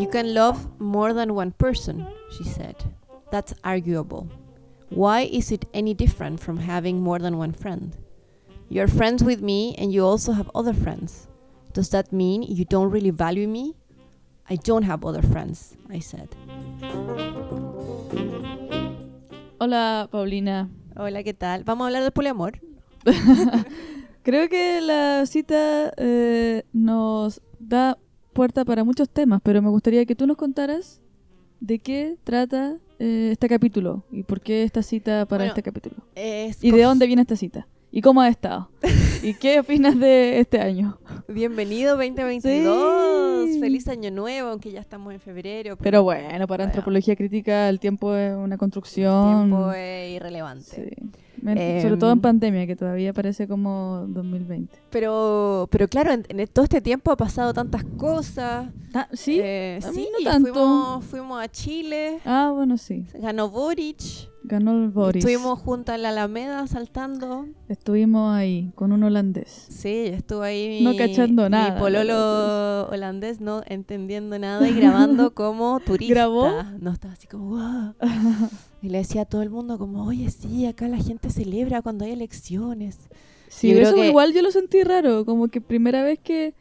You can love more than one person, she said. That's arguable. Why is it any different from having more than one friend? You're friends with me and you also have other friends. Does that mean you don't really value me? I don't have other friends, I said. Hola, Paulina. Hola, ¿qué tal? ¿Vamos a hablar del poliamor? Creo que la cita eh, nos da puerta para muchos temas, pero me gustaría que tú nos contaras de qué trata eh, este capítulo y por qué esta cita para Bueno, este capítulo. Es ¿Y de dónde viene esta cita? ¿Y cómo ha estado? ¿Y qué opinas de este año? Bienvenido 2022. Sí. Feliz año nuevo, aunque ya estamos en febrero. Pero bueno, para Bueno. antropología crítica el tiempo es una el construcción. tiempo es irrelevante. Sí. Em, Sobre todo en pandemia, que todavía parece como 2020. Pero, pero claro, en, en todo este tiempo ha pasado tantas cosas. Ah, ¿Sí? Eh, A mí sí, no tanto. Fuimos, fuimos a Chile, Ah, bueno, sí. ganó Boric. Ganó el Boris. Estuvimos junto a la Alameda saltando. Estuvimos ahí con un holandés. Sí, estuvo ahí No mi, cachando nada, mi pololo holandés, no entendiendo nada y grabando como turista. ¿Grabó? No, estaba así como, "Wow". Y le decía a todo el mundo como, oye, sí, acá la gente celebra cuando hay elecciones. Sí, Yo eso que- igual yo lo sentí raro, como que primera vez que,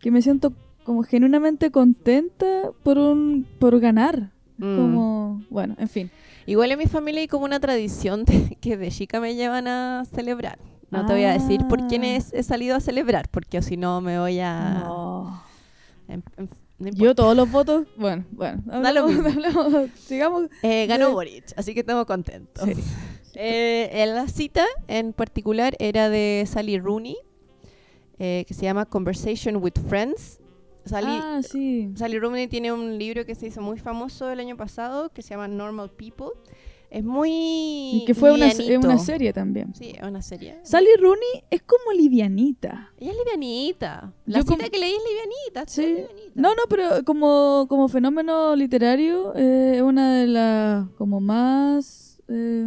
que me siento como genuinamente contenta por un por ganar. Mm. Como, bueno, en fin. Igual en mi familia hay como una tradición de, que de chica me llevan a celebrar. No te voy a decir por quién Ah. es- he salido a celebrar, porque si no me voy a... No. en- en- no Yo todos los votos, bueno, bueno, hablamos- hablamos- sigamos. Eh, ganó de- Boric, así que estamos contentos. Sí. Eh, en la cita en particular era de Sally Rooney, eh, que se llama Conversation with Friends. Sally, Ah, sí. Sally Rooney tiene un libro que se hizo muy famoso el año pasado, que se llama Normal People. Es muy... Y que fue una, serie también. Sí, es una serie. Sally Rooney es como livianita. Ella es livianita. La Yo cita como- que leí es livianita. Sí. livianita. No, no, pero como, como fenómeno literario eh, es una de las como más eh,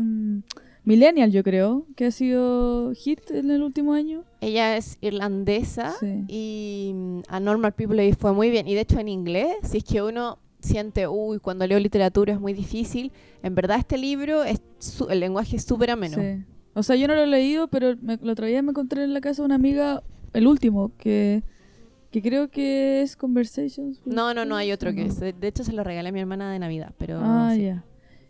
millennial, yo creo, que ha sido hit en el último año. Ella es irlandesa Sí. y mm, a Normal People le fue muy bien. Y de hecho en inglés, si es que uno siente, uy, cuando leo literatura es muy difícil, en verdad este libro, es su- el lenguaje es súper ameno. Sí. O sea, yo no lo he leído, pero me, el otro día me encontré en la casa de una amiga, el último, que, que creo que es Conversations. No, no, no hay otro que es. De hecho se lo regalé a mi hermana de Navidad, pero... Ah, ya.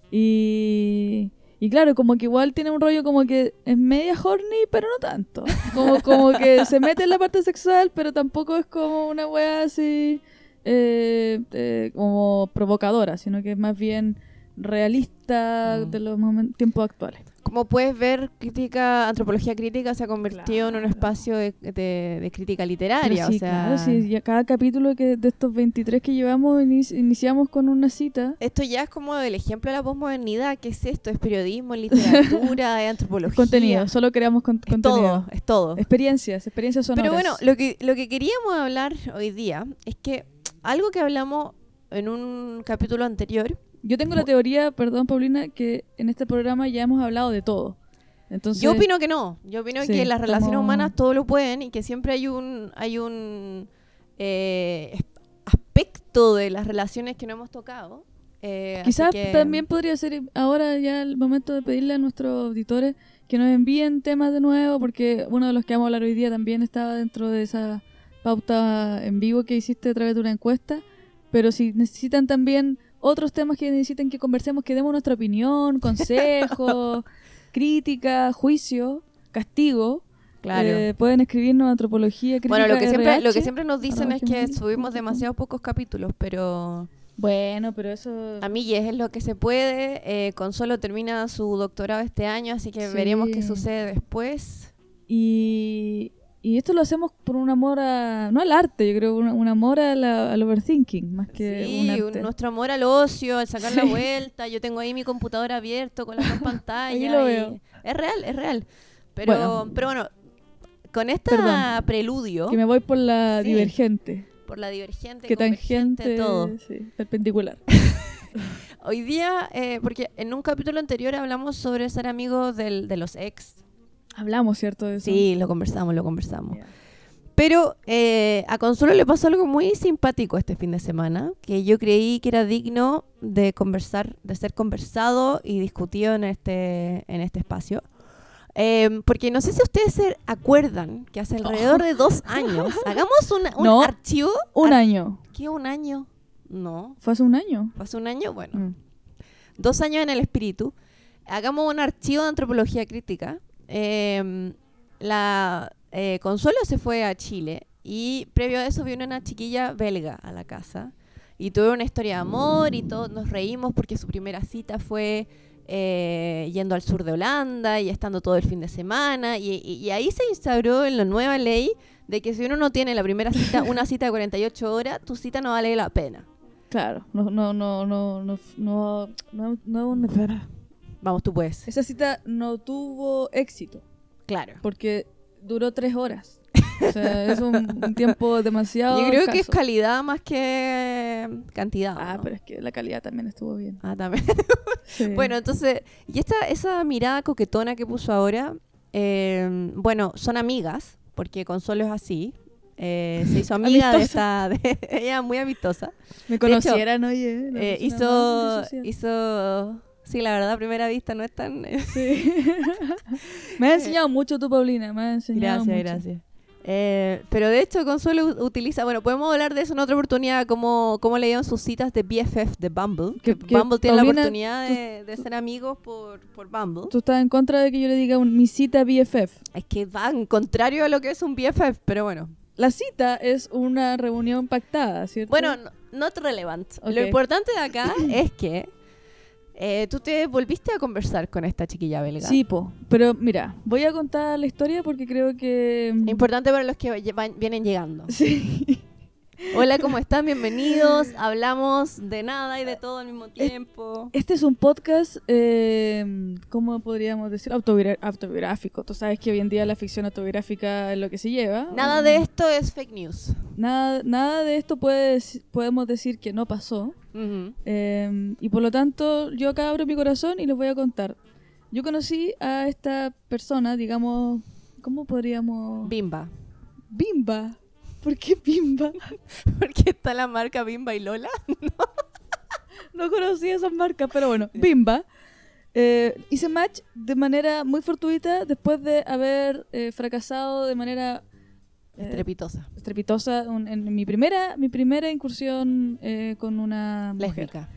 Y, y claro, como que igual tiene un rollo como que es media horny, pero no tanto. Como, como que se mete en la parte sexual, pero tampoco es como una wea así eh, eh, como provocadora, sino que es más bien realista Mm. de los tiempos actuales. Como puedes ver, crítica, antropología crítica se ha convertido en un Claro. espacio de, de- de crítica literaria. sí, o sea, claro, sí, cada capítulo que de estos 23 que llevamos inici- iniciamos con una cita. Esto ya es como el ejemplo de la posmodernidad. ¿Qué es esto? Es periodismo, literatura, es antropología. Contenido, solo creamos con- Es contenido. todo, es todo. Experiencias, experiencias sonoras. Pero bueno, lo que, lo que queríamos hablar hoy día es que algo que hablamos en un capítulo anterior, Yo tengo la teoría, perdón Paulina, que en este programa ya hemos hablado de todo. Entonces, yo opino que no. Yo opino Sí, que las relaciones como- humanas todo lo pueden y que siempre hay un hay un eh, aspecto de las relaciones que no hemos tocado. Eh, quizás que- también podría ser ahora ya el momento de pedirle a nuestros auditores que nos envíen temas de nuevo, porque uno de los que vamos a hablar hoy día también estaba dentro de esa pauta en vivo que hiciste a través de una encuesta. Pero si necesitan también otros temas que necesiten que conversemos, que demos nuestra opinión, consejos, crítica, juicio, castigo, Claro. eh, pueden escribirnos antropología crítica bueno, lo que siempre lo que RH. siempre nos dicen es que subimos punto com. demasiado pocos capítulos, pero Bueno, pero eso... a mí es lo que se puede. Eh, Consuelo termina su doctorado este año, así que Sí. veremos qué sucede después. Y, y esto lo hacemos por un amor a... No al arte, yo creo, un, un amor a la- al overthinking, más que Sí, un un- arte. nuestro amor al ocio, al sacar la vuelta. Yo tengo ahí mi computador abierto con las dos pantallas. Lo y- veo. Es real, es real. Pero Bueno. bueno, pero bueno con esta preludio Que me voy por la Sí. divergente. por la divergente, Que tangente, todo. sí, perpendicular. Hoy día, eh, porque en un capítulo anterior hablamos sobre ser amigos del- de los ex. Hablamos, ¿cierto? De eso? Sí, lo conversamos, lo conversamos. Pero eh, a Consuelo le pasó algo muy simpático este fin de semana, que yo creí que era digno de conversar, de ser conversado y discutido en este, en este espacio. Eh, porque no sé si ustedes se acuerdan que hace alrededor de dos años hagamos una- un No. archivo. Un ar- año. ¿Qué un año? No. ¿Fue hace un año? ¿Fue hace un año? Bueno. Mm. dos años en el espíritu, hagamos un archivo de antropología crítica. Eh, la eh, Consuelo se fue a Chile y previo a eso vino una chiquilla belga a la casa y tuvieron una historia de amor y todos nos reímos porque su primera cita fue eh, yendo al sur de Holanda y estando todo el fin de semana y, y- y ahí se instauró en la nueva ley de que si uno no tiene la primera cita, una cita de 48 horas, tu cita no vale la pena. Claro, no, no, no, no, no, no, no, no, no- espera. Vamos, tú puedes. Esa cita no tuvo éxito Claro. porque duró tres horas. O sea, es un, un tiempo demasiado. Yo creo que es calidad más que cantidad. Ah, ¿no? pero es que la calidad también estuvo bien. Ah, también. Sí. bueno, entonces, y esta, esa mirada coquetona que puso ahora, eh, bueno, son amigas, porque Consuelo es así. eh, se hizo amiga de esta, de- ella es muy amistosa. me hecho, conocieran, oye. Eh, hizo, hizo, sí, la verdad, a primera vista no es tan... Sí. me ha enseñado mucho tu Paulina, me ha enseñado Gracias, mucho. gracias. Eh, pero de hecho Consuelo utiliza, bueno, podemos hablar de eso en otra oportunidad, cómo, cómo le dieron sus citas de BFF de Bumble. Que- Bumble tiene la oportunidad de, de ser amigos por, por Bumble. Tú estás en contra de que yo le diga un- mi cita BFF. Es que van contrario a lo que es un BFF, pero bueno. La cita es una reunión pactada, ¿cierto? Bueno, no, not relevant. Lo importante de acá es que eh, tú te volviste a conversar con esta chiquilla belga. Sí, po. Pero mira, voy a contar la historia porque creo que... Importante para los que van- vienen llegando. Sí. Hola, ¿cómo están? Bienvenidos. Hablamos de nada y de todo al mismo tiempo. Este es un podcast, eh, ¿cómo podríamos decir? Autobiográfico. Tú sabes que hoy en día la ficción autobiográfica es lo que se lleva. Nada de esto es fake news. Nada, nada de esto puede, dec- podemos decir que no pasó. Eh, y por lo tanto, yo acá abro mi corazón y les voy a contar. Yo conocí a esta persona, digamos, ¿cómo podríamos...? Bimba. Bimba. ¿Por qué Bimba? Porque está la marca Bimba y Lola. No conocía esas marcas, pero bueno, Bimba. Eh, hice match de manera muy fortuita después de haber eh, fracasado de manera eh, Estrepitosa. estrepitosa un- en mi primera, mi primera incursión eh, con una mujer Lésbica.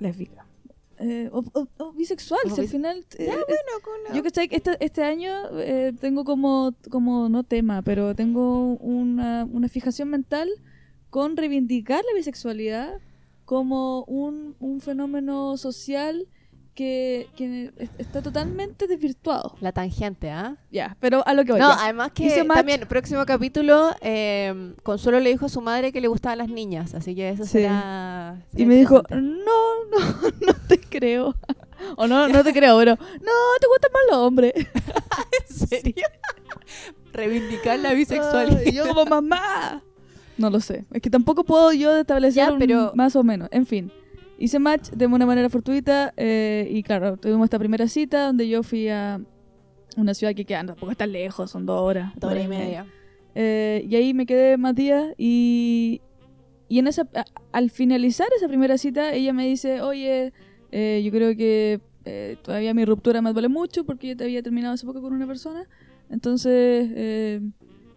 lésbica. Eh, o, o- o bisexual, si al final... eh, Ya, bueno, con Yo que este, este año eh, tengo como, como, no tema, pero tengo una, una fijación mental con reivindicar la bisexualidad como un, un fenómeno social que, que es- está totalmente desvirtuado. La tangente, ¿ah? Ya, pero a lo que voy. No, ya. además que también, próximo capítulo, eh, Consuelo le dijo a su madre que le gustaban las niñas, así que eso Sí. será... Y me dijo, no, no, no te creo. o no, no te creo, pero no, te gustan más los hombres. ¿En serio? Reivindicar la bisexualidad. Ay, yo como mamá. No lo sé. Es que tampoco puedo yo establecer Ya, un pero- más o menos. En fin. Hice match de una manera fortuita eh, y claro, tuvimos esta primera cita donde yo fui a una ciudad que queda, tampoco está lejos, son dos horas. Dos horas y media. Eh, y ahí me quedé más días y, y en esa, a- al finalizar esa primera cita ella me dice, oye, eh, yo creo que eh, todavía mi ruptura me duele mucho porque yo te había terminado hace poco con una persona. Entonces,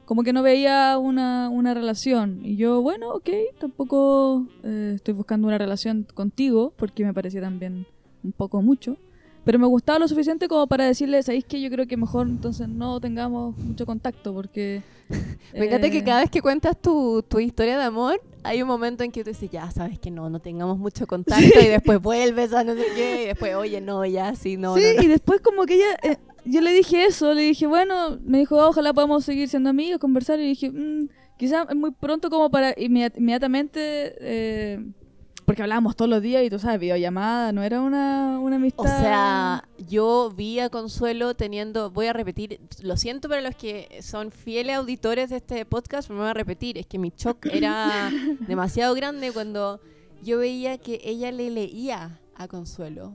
como que no veía una, una relación. Y yo, bueno, ok, tampoco eh, estoy buscando una relación contigo porque me parecía también un poco mucho. Pero me gustaba lo suficiente como para decirle, ¿sabéis que Yo creo que mejor entonces no tengamos mucho contacto porque... Me encanta que eh, cada vez que cuentas tu, tu historia de amor, hay un momento en que tú dices, ya sabes que no, no tengamos mucho contacto, y después vuelves a no sé qué, y después, oye, no, ya, sí, no, sí, no, no. y después como que ella... eh, yo le dije eso, le dije, bueno, me dijo, "Ah, ojalá podamos seguir siendo amigos, conversar, y dije, mm, quizás es muy pronto como para inmediat- inmediatamente... eh, porque hablábamos todos los días y tú sabes, videollamada, no era una, una O amistad... sea, yo vi a Consuelo teniendo, voy a repetir, lo siento para los que son fieles auditores de este podcast, pero me voy a repetir, es que mi shock era demasiado grande cuando yo veía que ella le leía a Consuelo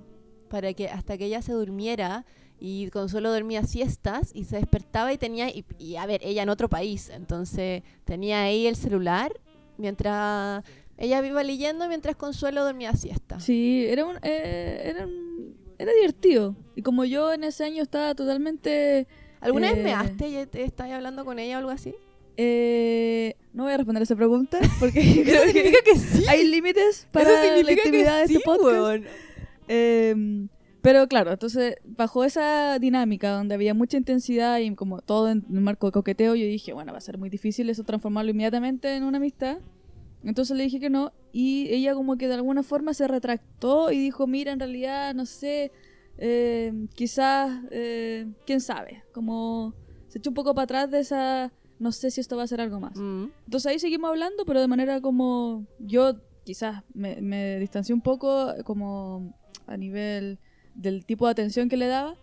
para que hasta que ella se durmiera Y Consuelo dormía siestas y se despertaba y tenía, y, y, a ver, ella en otro país, entonces tenía ahí el celular mientras ella iba leyendo mientras Consuelo dormía siesta. Sí, era un, eh, era un- era divertido. Y como yo en ese año estaba totalmente... ¿Alguna vez Eh. me haste y te estabas hablando con ella o algo así? eh, no voy a responder esa pregunta porque creo que que sí. hay límites para la intimidad de este podcast. Eh, pero claro, entonces bajo esa dinámica donde había mucha intensidad y como todo en el marco de coqueteo, yo dije, bueno, va a ser muy difícil eso transformarlo inmediatamente en una amistad. Entonces le dije que no y ella como que de alguna forma se retractó y dijo, mira, en realidad, no sé, eh, quizás, eh, quién sabe, como se echó un poco para atrás de esa, no sé si esto va a ser algo más. Mm. Entonces ahí seguimos hablando, pero de manera como yo quizás me, me distancié un poco como a nivel del tipo de atención que le daba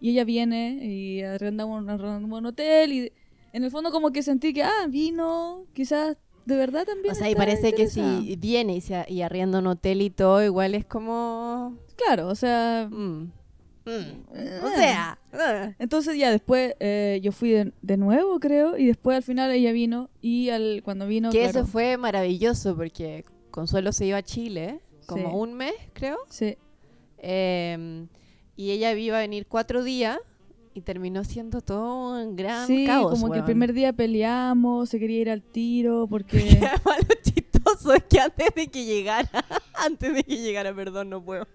y ella viene y arrendamos un, un hotel y en el fondo como que sentí que, ah, vino, quizás de verdad también. O sea, y parece que si viene y, se, y arrienda un hotel y todo, igual es como... Claro, o sea... mm, mm. eh, O sea... eh. Entonces ya después eh, yo fui de, de nuevo, creo, y después al final ella vino y al, cuando vino... que claro, eso fue maravilloso porque Consuelo se iba a Chile como Sí. un mes, creo. Sí, eh, y ella iba a venir cuatro días y terminó siendo todo un gran sí caos. como que el weón. primer día peleamos, se quería ir al tiro porque... Lo chistoso es que antes de que llegara, antes de que llegara, perdón, no puedo.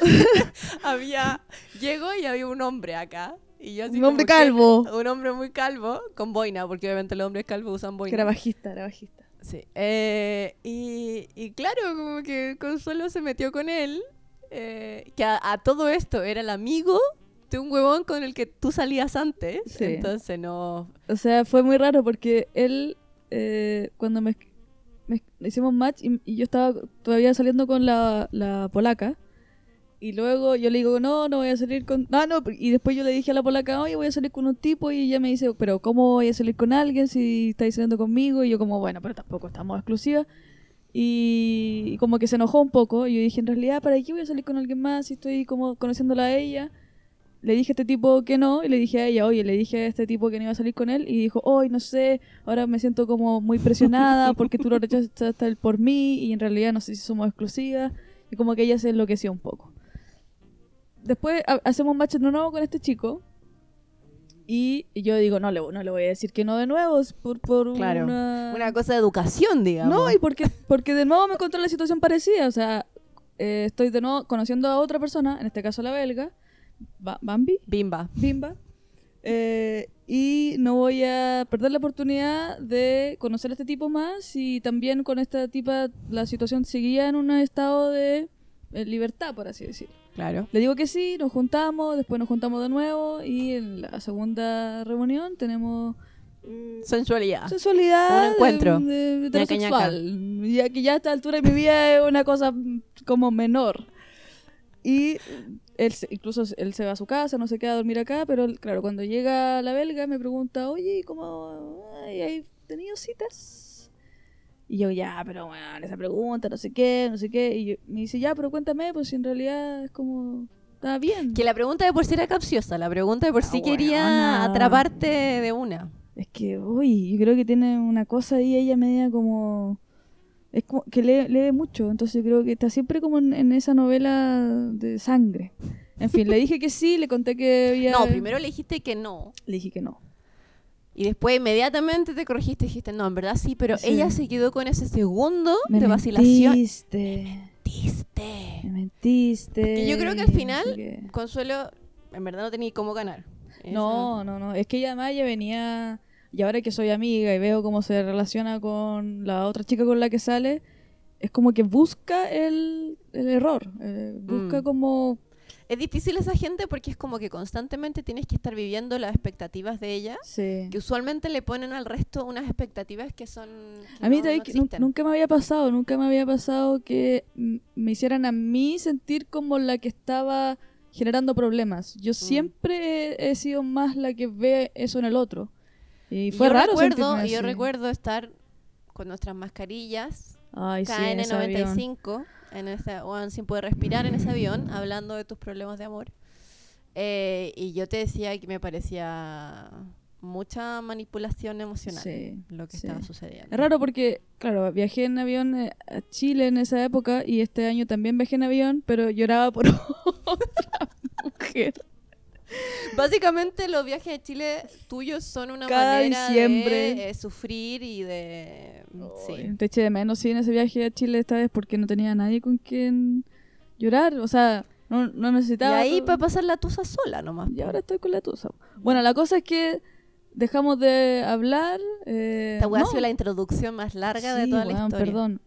había, llegó y había un hombre acá. Y yo así Un hombre calvo. un hombre muy calvo, con boina, porque obviamente los hombres calvos usan boina. Que era bajista, era bajista. Sí. Eh, y, y claro, como que Consuelo se metió con él. Eh, que a, a todo esto era el amigo de un huevón con el que tú salías antes. Sí. Entonces no. O sea, fue muy raro porque él, eh, cuando me, me- hicimos match y, y yo estaba todavía saliendo con la, la polaca. Y luego yo le digo, no, no voy a salir con... Ah, no, y después yo le dije a la polaca, oye, voy a salir con un tipo y ella me dice, pero ¿cómo voy a salir con alguien si estáis saliendo conmigo? Y yo como, bueno, pero tampoco estamos exclusivas. Y, como que se enojó un poco. Y yo dije, en realidad, ¿para qué voy a salir con alguien más si estoy como conociéndola a ella? Le dije a este tipo que no, y le dije a ella, oye, le dije a este tipo que no iba a salir con él, y dijo, hoy no sé, ahora me siento como muy presionada porque tú lo rechazaste por mí, y en realidad no sé si somos exclusivas, y como que ella se enloqueció un poco. Después ha- hacemos match de nuevo con este chico, y yo digo, no le, no le voy a decir que no de nuevo, es por, por Claro. una... Una cosa de educación, digamos. No, y porque, porque de nuevo me encontré la situación parecida. O sea, eh, estoy de nuevo conociendo a otra persona, en este caso la belga, Ba- Bambi, Bimba. Bimba. eh, y no voy a perder la oportunidad de conocer a este tipo más y también con esta tipa la situación seguía en un estado de eh, libertad, por así decirlo. Claro. Le digo que sí, nos juntamos, después nos juntamos de nuevo y en la segunda reunión tenemos Sensualidad. sensualidad Un encuentro. de, de- heterosexual. Ya que ya a esta altura de mi vida es una cosa mm, como menor. Y él incluso él se va a su casa, no se queda a dormir acá, pero él, claro, cuando llega la belga me pregunta, oye, ¿y ¿cómo ay, hay tenido citas? Y yo, ya, pero bueno, esa pregunta, no sé qué, no sé qué. Y yo- me dice, ya, pero cuéntame, pues si en realidad es como, está bien. Que la pregunta de por sí era capciosa. La pregunta de por sí Ah, quería weona. atraparte de una. Es que, uy, yo creo que tiene una cosa ahí, ella media como... Es como que lee, lee mucho, entonces yo creo que está siempre como en, en esa novela de sangre. En fin, le dije que sí, le conté que había... No, primero le dijiste que no. Le dije que no. Y después inmediatamente te corregiste y dijiste, no, en verdad sí, pero Sí. ella se quedó con ese segundo Me de vacilación. mentiste, Mentiste. me mentiste. Porque yo creo que al final-. Consuelo, en verdad no tenía cómo ganar. No, no, no. Es que ella además ya venía. Y ahora que soy amiga y veo cómo se relaciona con la otra chica con la que sale, es como que busca el, el error. eh, busca Mm. como. Es difícil esa gente porque es como que constantemente tienes que estar viviendo las expectativas de ella, Sí. que usualmente le ponen al resto unas expectativas que son... que A mí no- no nunca me había pasado, nunca me había pasado que mm, me hicieran a mí sentir como la que estaba generando problemas. Mm. Yo siempre he, he sido más la que ve eso en el otro. Y Y fue yo raro recuerdo, yo recuerdo estar con nuestras mascarillas Ay, sí, en ese avión. KN95 en ese, weón, sin poder respirar en ese avión hablando de tus problemas de amor Eh, y yo te decía que me parecía mucha manipulación emocional Sí, lo que sí. estaba sucediendo. Es raro porque, claro, viajé en avión eh, a Chile en esa época y este año también viajé en avión, pero lloraba por otra mujer. Básicamente los viajes de Chile tuyos son una Cada manera diciembre. de eh, sufrir y de... Ay, Sí. Te eché de menos, sí, en ese viaje a Chile esta vez porque no tenía nadie con quien llorar. O sea, no, no Y necesitaba. ahí todo- para pasar la tusa sola nomás. Y ahora estoy con la tusa. Bueno, la cosa es que dejamos de hablar. Eh, Esta weá no, ha sido la introducción más larga de toda la historia. perdón.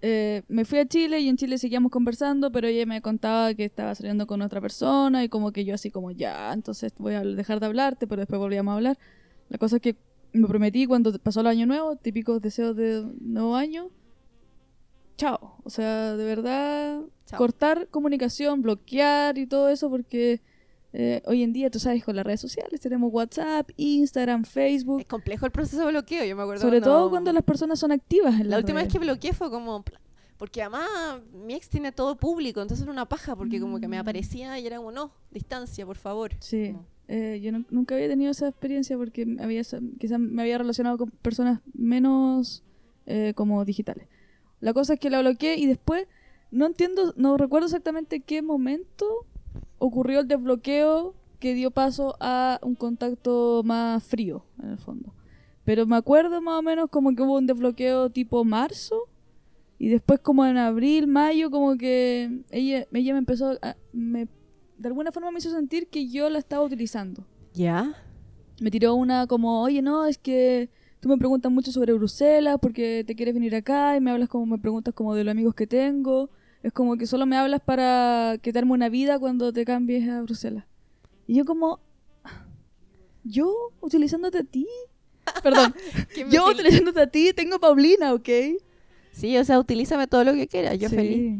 Eh, me fui a Chile y en Chile seguíamos conversando, pero ella me contaba que estaba saliendo con otra persona y como que yo así como ya, entonces voy a dejar de hablarte, pero después volvíamos a hablar. La cosa es que me prometí cuando pasó el año nuevo, típicos deseos de nuevo año, chao. O sea, de verdad, Chao. cortar comunicación, bloquear y todo eso porque eh, hoy en día, tú sabes, con las redes sociales tenemos WhatsApp, Instagram, Facebook, Es complejo el proceso de bloqueo, yo me acuerdo. sobre cuando- todo cuando las personas son activas en La las última vez redes. que bloqueé fue como... Porque además mi ex tiene todo público, entonces era una paja, porque como que me Mm. aparecía y era como, no, distancia, por favor. Sí, Como, eh, yo nu- nunca había tenido esa experiencia porque había, quizás me había relacionado con personas menos eh, como digitales. La cosa es que la bloqueé y después no entiendo, no recuerdo exactamente qué momento ocurrió el desbloqueo que dio paso a un contacto más frío, en el fondo. Pero me acuerdo más o menos como que hubo un desbloqueo tipo marzo y después como en abril, mayo, como que ella, ella me empezó a... Me, de alguna forma me hizo sentir que yo la estaba utilizando. ¿Ya? Me tiró una como, oye, no, es que tú me preguntas mucho sobre Bruselas porque te quieres venir acá y me hablas como, me preguntas como de los amigos que tengo. Es como que solo me hablas para quitarme una vida cuando te cambies a Bruselas. Y yo como, yo utilizándote a ti. Perdón, yo util- utilizándote a ti, tengo a Paulina, ¿ok? Sí, o sea, utilízame todo lo que quieras, yo Sí. feliz.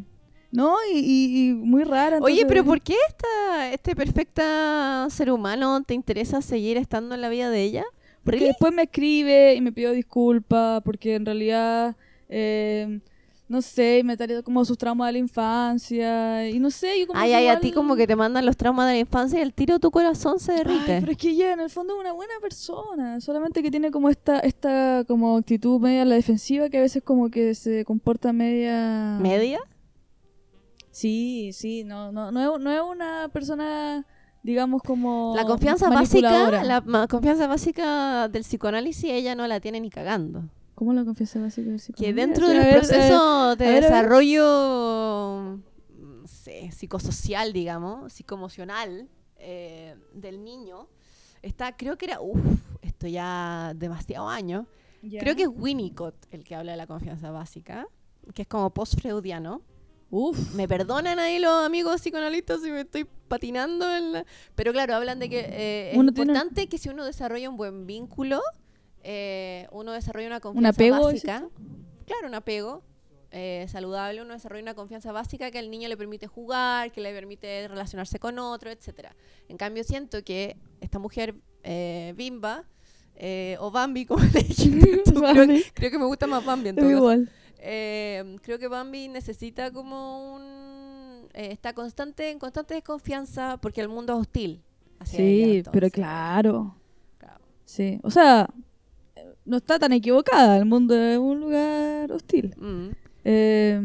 No, y, y- y muy rara. Oye, entonces- pero ¿por qué esta, este perfecta ser humano te interesa seguir estando en la vida de ella? Porque ¿Really? después me escribe y me pidió disculpas porque en realidad, eh, no sé, me traía como sus traumas de la infancia y no sé, yo como Ay, que ay, a ti como que te mandan los traumas de la infancia y el tiro tu corazón se Ay, derrite. pero es que ella en el fondo es una buena persona, solamente que tiene como esta esta como actitud media a la defensiva que a veces como que se comporta media... ¿Media? Sí, sí, no, no, no, es, no es una persona, digamos, como... La confianza básica, la confianza básica del psicoanálisis ella no la tiene ni cagando. ¿Cómo la confianza básica del Que dentro del ver, proceso de ver, desarrollo no sé, psicosocial, digamos, psicoemocional eh, del niño, está, creo que era, uff, esto ya demasiado años, Ya. creo que es Winnicott el que habla de la confianza básica, que es como post-freudiano. Uf. Me perdonan ahí los amigos psicoanalistas si me estoy patinando en la... Pero claro, hablan de que eh, es Uno tiene- importante que si uno desarrolla un buen vínculo, eh, uno desarrolla una ¿Un confianza apego? dices básica. Claro, un apego eh, saludable, uno desarrolla una confianza básica que al niño le permite jugar, que le permite relacionarse con otro, etcétera. En cambio, siento que esta mujer, eh, Bimba, o Bambi, como le tú, creo, creo que me gusta más Bambi en igual. Creo que Bambi necesita como un... está constante, en constante desconfianza porque el mundo es hostil. hacia Sí, pero claro. Sí. O sea, no está tan equivocada. El mundo es un lugar hostil. Mm. Eh,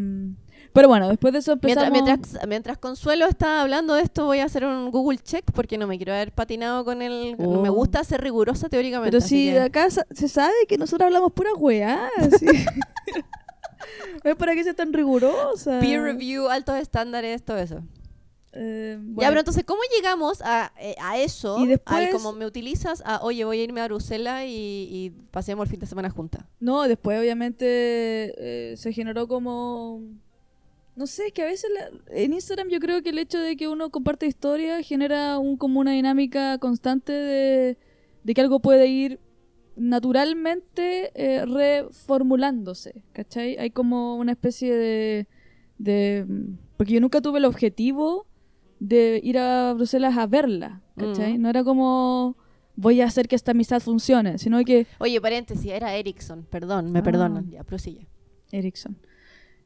pero bueno, después de eso Mientras, empezamos... mientras, mientras Consuelo está hablando de esto, voy a hacer un Google check porque no me quiero haber patinado con el... Oh. Me gusta ser rigurosa teóricamente. Pero si que- de acá se sabe que nosotros hablamos pura weá. sí. es para que sea tan rigurosa. Peer review, altos estándares, todo eso. Eh, Ya, pero entonces, ¿cómo llegamos a, eh, a eso? Y después- Al como me utilizas a, oye, voy a irme a Bruselas y, y pasemos el fin de semana juntas. No, después obviamente eh, se generó como... No sé, que a veces la- en Instagram yo creo que el hecho de que uno comparte historia genera un, como una dinámica constante de, de que algo puede ir naturalmente eh, reformulándose, ¿cachai? Hay como una especie de, de... Porque yo nunca tuve el objetivo de ir a Bruselas a verla, ¿cachai? Mm. No era como voy a hacer que esta amistad funcione, sino que Oye, paréntesis, era Ericsson, perdón, me Ah. perdonan, ya, prosilla. Ericsson.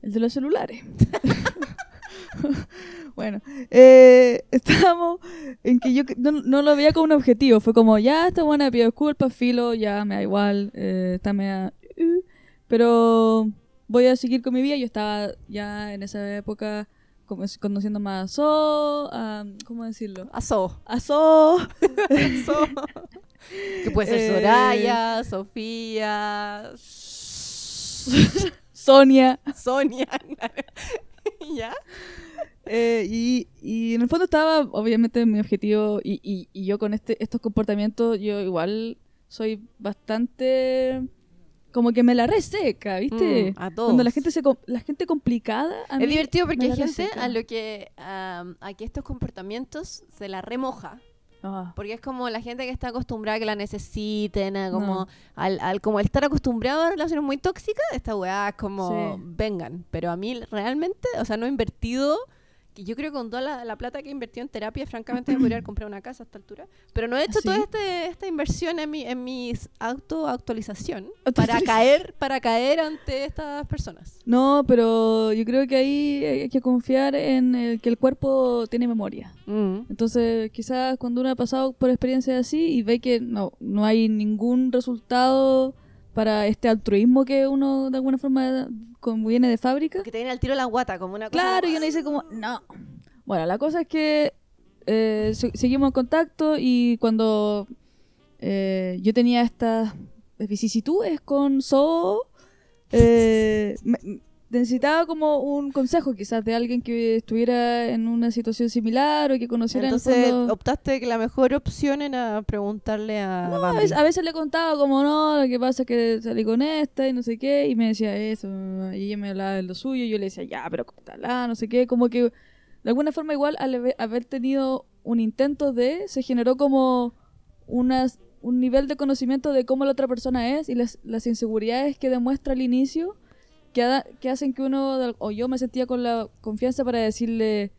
El de los celulares. bueno, eh, estábamos en que yo no lo veía como un objetivo. Fue como, ya, está buena, pido disculpas, filo, ya, me da igual, eh, está media... uh, pero voy a seguir con mi vida. Yo estaba ya en esa época como es- conociendo más a So, a- ¿cómo decirlo? Aso. A So, Aso. que puede ser Eh, Soraya, Sofía, Sonia. Sonia. ¿Ya? Eh, y, y en el fondo estaba, obviamente, mi objetivo, y, y, y yo con este, estos comportamientos, yo igual soy bastante como que me la reseca, ¿viste? Mm, a todos. Cuando la gente se la gente complicada a mí Es divertido porque hay gente a lo que am, a que estos comportamientos se la remoja. Ah, Porque es como la gente que está acostumbrada a que la necesiten, a como No. al, al como al estar acostumbrado a relaciones muy tóxicas, esta weá es como Sí. vengan. Pero a mí realmente, o sea, no he invertido, que yo creo que con toda la, la plata que he invertido en terapia, francamente me podría comprado una casa a esta altura. Pero no he hecho ¿Ah, sí? toda este, esta inversión en mi, en mis auto-actualización para caer, para caer ante estas personas. No, pero yo creo que ahí hay que confiar en el que el cuerpo tiene memoria. Mm. Entonces, quizás cuando uno ha pasado por experiencias así y ve que no, no hay ningún resultado para este altruismo que uno de alguna forma viene de fábrica. Que te viene al tiro la guata, como una cosa. Claro, y uno dice como, no. Bueno, la cosa es que eh, se- seguimos en contacto y cuando eh, yo tenía estas vicisitudes con So, eh, me- necesitaba como un consejo quizás de alguien que estuviera en una situación similar o que conociera en Entonces fondo- optaste que la mejor opción era preguntarle a No, a veces, a veces le contaba como no, lo que pasa es que salí con esta y no sé qué, y me decía eso, y ella me hablaba de lo suyo, y yo le decía, ya, pero cortala, no sé qué, como que de alguna forma igual al haber- haber tenido un intento de, se generó como unas, un nivel de conocimiento de cómo la otra persona es y las, las inseguridades que demuestra al inicio que, ha- que hacen que uno, o yo me sentía con la confianza para decirle,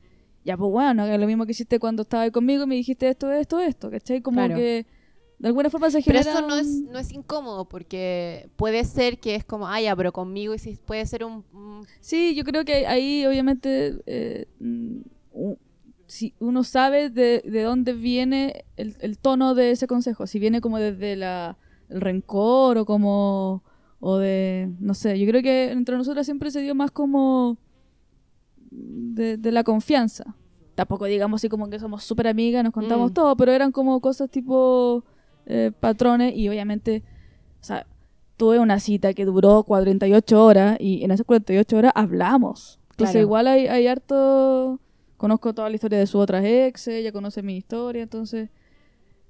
ya, pues bueno, es lo mismo que hiciste cuando estabas ahí conmigo y me dijiste esto, esto, esto, ¿cachai? Como Claro. que de alguna forma se Pero genera eso no es, un- no es incómodo porque puede ser que es como, ah, ya, pero conmigo y si puede ser un... un- Sí, yo creo que ahí obviamente eh, si uno sabe de, de dónde viene el, el tono de ese consejo, si viene como desde la, el rencor o como o de no sé, yo creo que entre nosotras siempre se dio más como de, de la confianza. Tampoco digamos así como que somos súper amigas, nos contamos Mm. todo, pero eran como cosas tipo eh, patrones y obviamente, o sea, tuve una cita que duró 48 horas y en esas 48 horas hablamos. Entonces Claro. igual hay, hay harto... Conozco toda la historia de sus otras ex, ella conoce mi historia, entonces...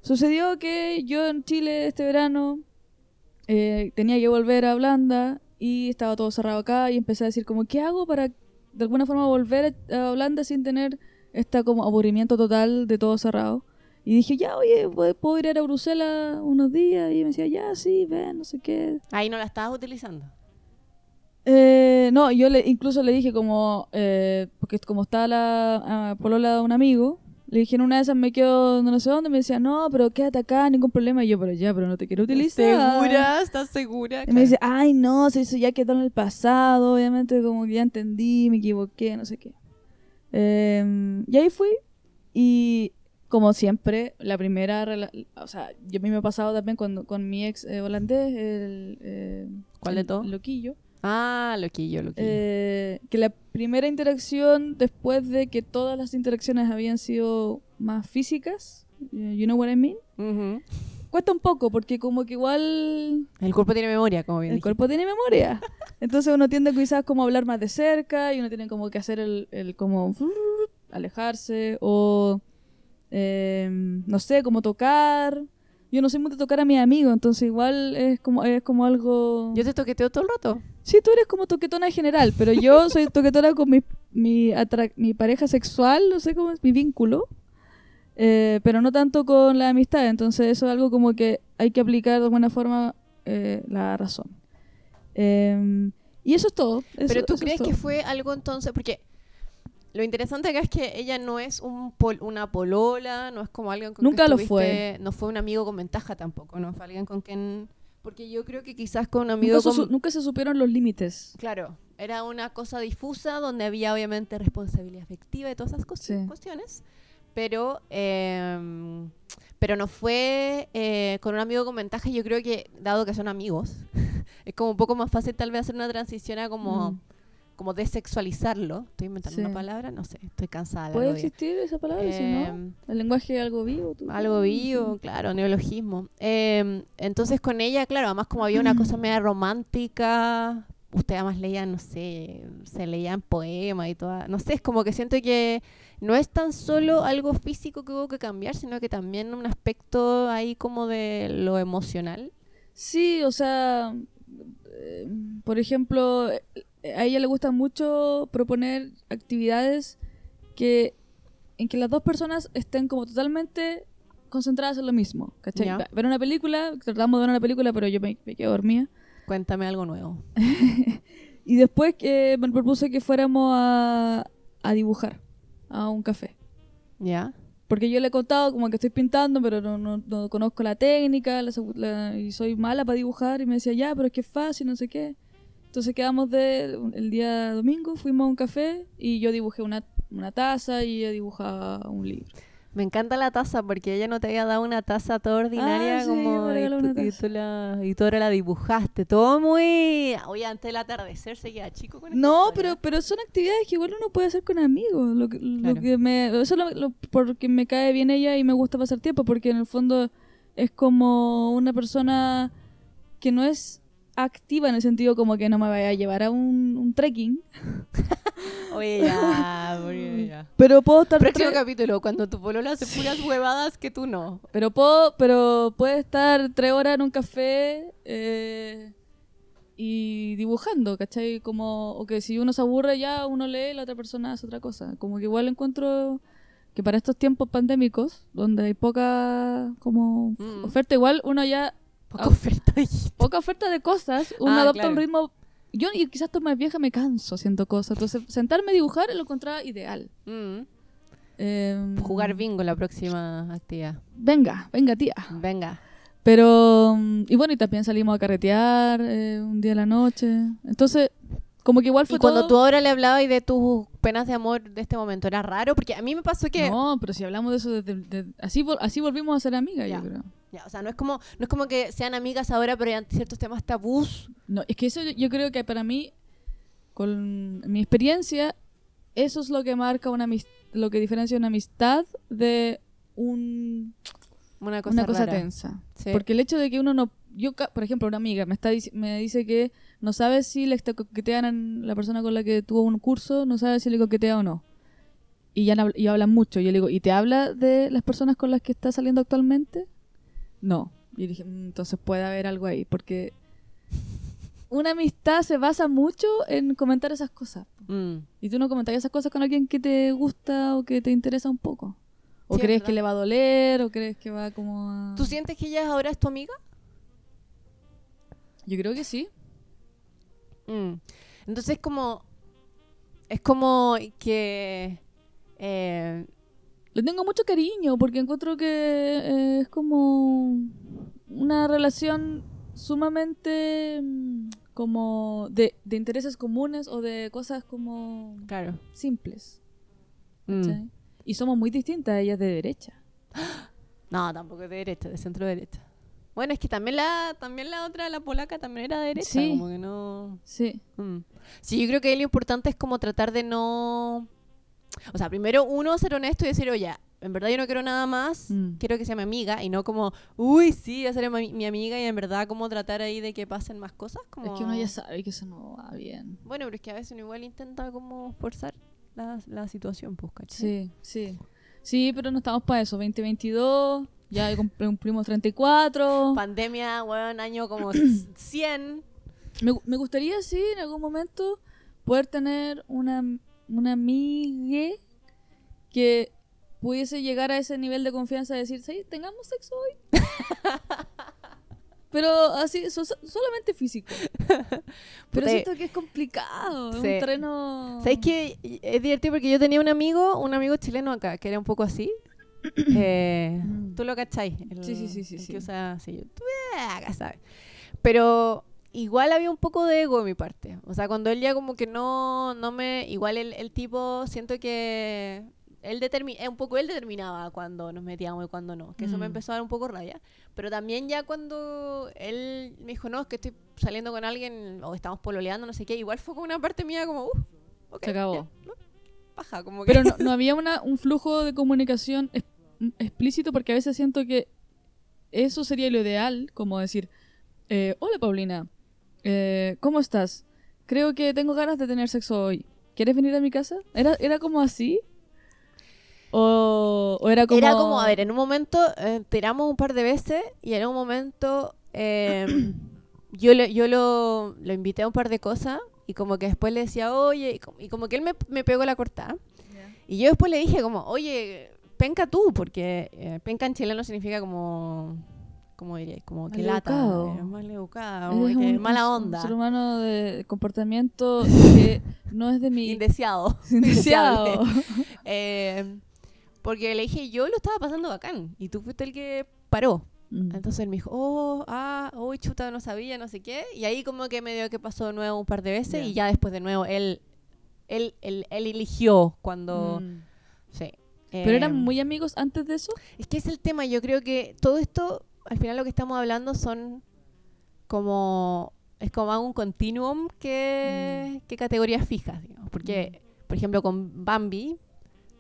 Sucedió que yo en Chile este verano eh, tenía que volver a Holanda y estaba todo cerrado acá y empecé a decir como, ¿qué hago para de alguna forma volver a Holanda sin tener este como aburrimiento total de todo cerrado? Y dije, ya, oye, ¿puedo- ¿puedo ir a Bruselas unos días? Y me decía, ya, sí, ven, no sé qué. Ahí no la estabas utilizando. Eh, no, yo le, incluso le dije como, eh, porque como estaba la ah, polola de un amigo, le dije en una de esas me quedo no sé dónde, me decía, no, pero quédate acá, ningún problema. Y yo, pero ya, pero no te quiero utilizar. ¿Segura? ¿Estás segura? Y me dice, ay, no, si eso ya quedó en el pasado, obviamente como que ya entendí, me equivoqué, no sé qué. Eh, y ahí fui y como siempre, la primera, o sea, yo a mí me ha pasado también cuando, con mi ex eh, holandés, el... eh, ¿Cuál de el todos? Loquillo. Ah, loquillo, loquillo. Eh, que la primera interacción, después de que todas las interacciones habían sido más físicas, eh, you know what I mean, cuesta un poco porque como que igual El cuerpo tiene memoria, como bien el dijiste. cuerpo tiene memoria. Entonces uno tiende quizás como a hablar más de cerca y uno tiene como que hacer el, el como alejarse o eh, no sé, como tocar. Yo no soy muy de tocar a mis amigos, entonces igual es como, es como algo... Yo te toqueteo todo el rato. Sí, tú eres como toquetona en general, pero yo soy toquetona con mi, mi, pareja sexual, no sé cómo es, mi vínculo, eh, pero no tanto con la amistad, entonces eso es algo como que hay que aplicar de alguna forma eh, la razón. Eh, y eso es todo. eso- Pero tú crees que fue algo entonces, porque lo interesante acá es que ella no es un pol- una polola, no es como alguien con Nunca que lo estuviste- no fue un amigo con ventaja tampoco, no fue alguien con quien, porque yo creo que quizás con un amigo Nunca, se con, nunca se supieron los límites. claro, Era una cosa difusa donde había obviamente responsabilidad afectiva y todas esas cos- Sí. cuestiones. Pero, eh, pero no fue eh, con un amigo con ventaja. Yo creo que, dado que son amigos, es como un poco más fácil tal vez hacer una transición a como, Mm. Como desexualizarlo. Estoy inventando Sí. una palabra, no sé, estoy cansada. de ¿Puede día. existir esa palabra? si no, Em, el lenguaje es algo vivo. tú- algo vivo, claro, neologismo. Eh, entonces con ella, claro, además como había una cosa media romántica, usted además leía, no sé, se leían poemas y toda, no sé, es como que siento que no es tan solo algo físico que hubo que cambiar, sino que también un aspecto ahí como de lo emocional. Sí, o sea, eh, por ejemplo, a ella le gusta mucho proponer actividades que en que las dos personas estén como totalmente concentradas en lo mismo, ¿cachai? Ver una película, tratamos de ver una película, pero yo me, me quedé dormida. Cuéntame algo nuevo. Y después me propuse que fuéramos a, a dibujar a un café. ¿Ya? Porque yo le he contado como que estoy pintando, pero no, no, no conozco la técnica la segu- la- y soy mala para dibujar. Y me decía, ya, pero es que es fácil, no sé qué. Entonces quedamos de, el día domingo, fuimos a un café y yo dibujé una, una taza y ella dibujaba un libro. Me encanta la taza porque ella no te había dado una taza toda ordinaria Ah, sí, como y, tú, una y taza. tú la y tú ahora la dibujaste, todo muy oye antes del atardecer se queda chico con No, pero, pero son actividades que igual uno puede hacer con amigos. Lo que, lo que me, eso es lo, lo- porque me cae bien ella y me gusta pasar tiempo, porque en el fondo es como una persona que no es activa en el sentido como que no me vaya a llevar a un, un trekking, Oye, ya, oye, ya. pero puedo estar Próximo capítulo, cuando tu polola hace puras huevadas que tú no. pero puedo pero puede estar tres horas en un café eh, y dibujando, ¿cachai? Como, o que si uno se aburre ya, uno lee y la otra persona hace otra cosa. Como que igual encuentro que para estos tiempos pandémicos, donde hay poca como Mm. oferta, igual uno ya, Poca Ah. oferta poca oferta de cosas, uno Ah, adopta claro. un ritmo... Yo y quizás estoy más vieja, me canso haciendo cosas. Entonces, sentarme a dibujar lo encontraba ideal. Mm. Em, Jugar bingo la próxima actividad. Venga, venga, tía. Venga. Pero, mm, y bueno, y también salimos a carretear eh, un día a la noche. Entonces, como que igual fue Y cuando todo- tú ahora le hablabas de tus penas de amor de este momento, ¿era raro? Porque a mí me pasó que... No, pero si hablamos de eso, desde- de- así, vol- así volvimos a ser amigas, Ya. yo creo. Ya, o sea, no es como no es como que sean amigas ahora, pero hay ciertos temas tabús. No, es que eso yo, yo creo que para mí, con mi experiencia, eso es lo que marca una lo que diferencia una amistad de un, Una cosa, una cosa tensa. Sí. Porque el hecho de que uno no... Yo, por ejemplo, una amiga me está me dice que no sabe si le está coquetean a la persona con la que tuvo un curso, no sabe si le coquetea o no. Y ya no y hablan mucho. Yo le digo, ¿y te habla de las personas con las que está saliendo actualmente? No. Y dije, "Mm, entonces puede haber algo ahí. Porque una amistad se basa mucho en comentar esas cosas. Mm. Y tú no comentas esas cosas con alguien que te gusta o que te interesa un poco. O Sí, es crees verdad. que le va a doler, o crees que va como a... ¿Tú sientes que ella ahora es tu amiga? Yo creo que sí. Mm. Entonces como es como que eh, Le tengo mucho cariño porque encuentro que eh, es como una relación sumamente mm, como de, de intereses comunes o de cosas como claro. simples. Mm. Y somos muy distintas, ella es de derecha. No, tampoco es de derecha, de centro derecha. Bueno, es que también la también la otra, la polaca, también era de derecha, Sí. como que no Sí. Mm. Sí, yo creo que ahí lo importante es como tratar de no... O sea, primero uno ser honesto y decir, oye, en verdad yo no quiero nada más, Mm. quiero que sea mi amiga y no como, uy, sí, ya seré mi, mi amiga y en verdad como tratar ahí de que pasen más cosas. Como... Es que uno ya sabe que eso no va bien. Bueno, pero es que a veces uno igual intenta como forzar la, la situación, pues, ¿cachai? Sí, sí. Sí, pero no estamos para eso. 2022, ya cum- cumplimos 34. Pandemia, weón, año como 100. Me, gu- me gustaría, sí, en algún momento poder tener una, una amiga que pudiese llegar a ese nivel de confianza de decir, sí, tengamos sexo hoy. Pero así, so- so- solamente físico. Pero siento que es complicado, es sí. un terreno... ¿Sabes qué? Es divertido porque yo tenía un amigo, un amigo chileno acá, que era un poco así. Eh, Mm. Tú lo cachai. el- Sí, sí, sí, sí, el sí. Que usa, sí, yo, tú, eh, acá sabes. Pero igual había un poco de ego de mi parte. O sea, cuando él ya como que no, no me... Igual el, el tipo, siento que él eh, un poco él determinaba cuando nos metíamos y cuando no. Que eso me Mm. empezó a dar un poco rabia. Pero también ya cuando él me dijo, no, es que estoy saliendo con alguien o estamos pololeando, no sé qué, igual fue como una parte mía como, uh, ok, Se acabó. ya, ¿no? Paja, como que... Pero no, no había una, un flujo de comunicación es- explícito porque a veces siento que eso sería lo ideal, como decir, eh, hola Paulina, eh, ¿cómo estás? Creo que tengo ganas de tener sexo hoy. ¿Quieres venir a mi casa? ¿Era, era como así? ¿O, o era como...? Era como, a ver, en un momento eh, tiramos un par de veces y en un momento eh, yo, le- yo lo, lo invité a un par de cosas y como que después le decía, oye, y como, y como que él me, me pegó la cortada. Y yo después le dije como, oye, penca tú, porque eh, penca en chileno significa como, ¿cómo diría? Como que lata, Maleducado. eh, mal educada, Eres como que un- mala onda, Un ser humano de comportamiento que no es de mi... indeseado. Indeseado. Eh, porque le dije, yo lo estaba pasando bacán y tú fuiste el que paró. Mm. Entonces él me dijo, oh, ah, uy, chuta, no sabía, no sé qué. Y ahí como que medio que pasó de nuevo un par de veces Ya. y ya después de nuevo él, él, él, él eligió cuando... Mm. Sí. ¿Pero eran Eh, muy amigos antes de eso? Es que es el tema, yo creo que todo esto, al final lo que estamos hablando son como... Es como un continuum Mm. que, que categorías fijas, digamos. Porque, por ejemplo, con Bambi,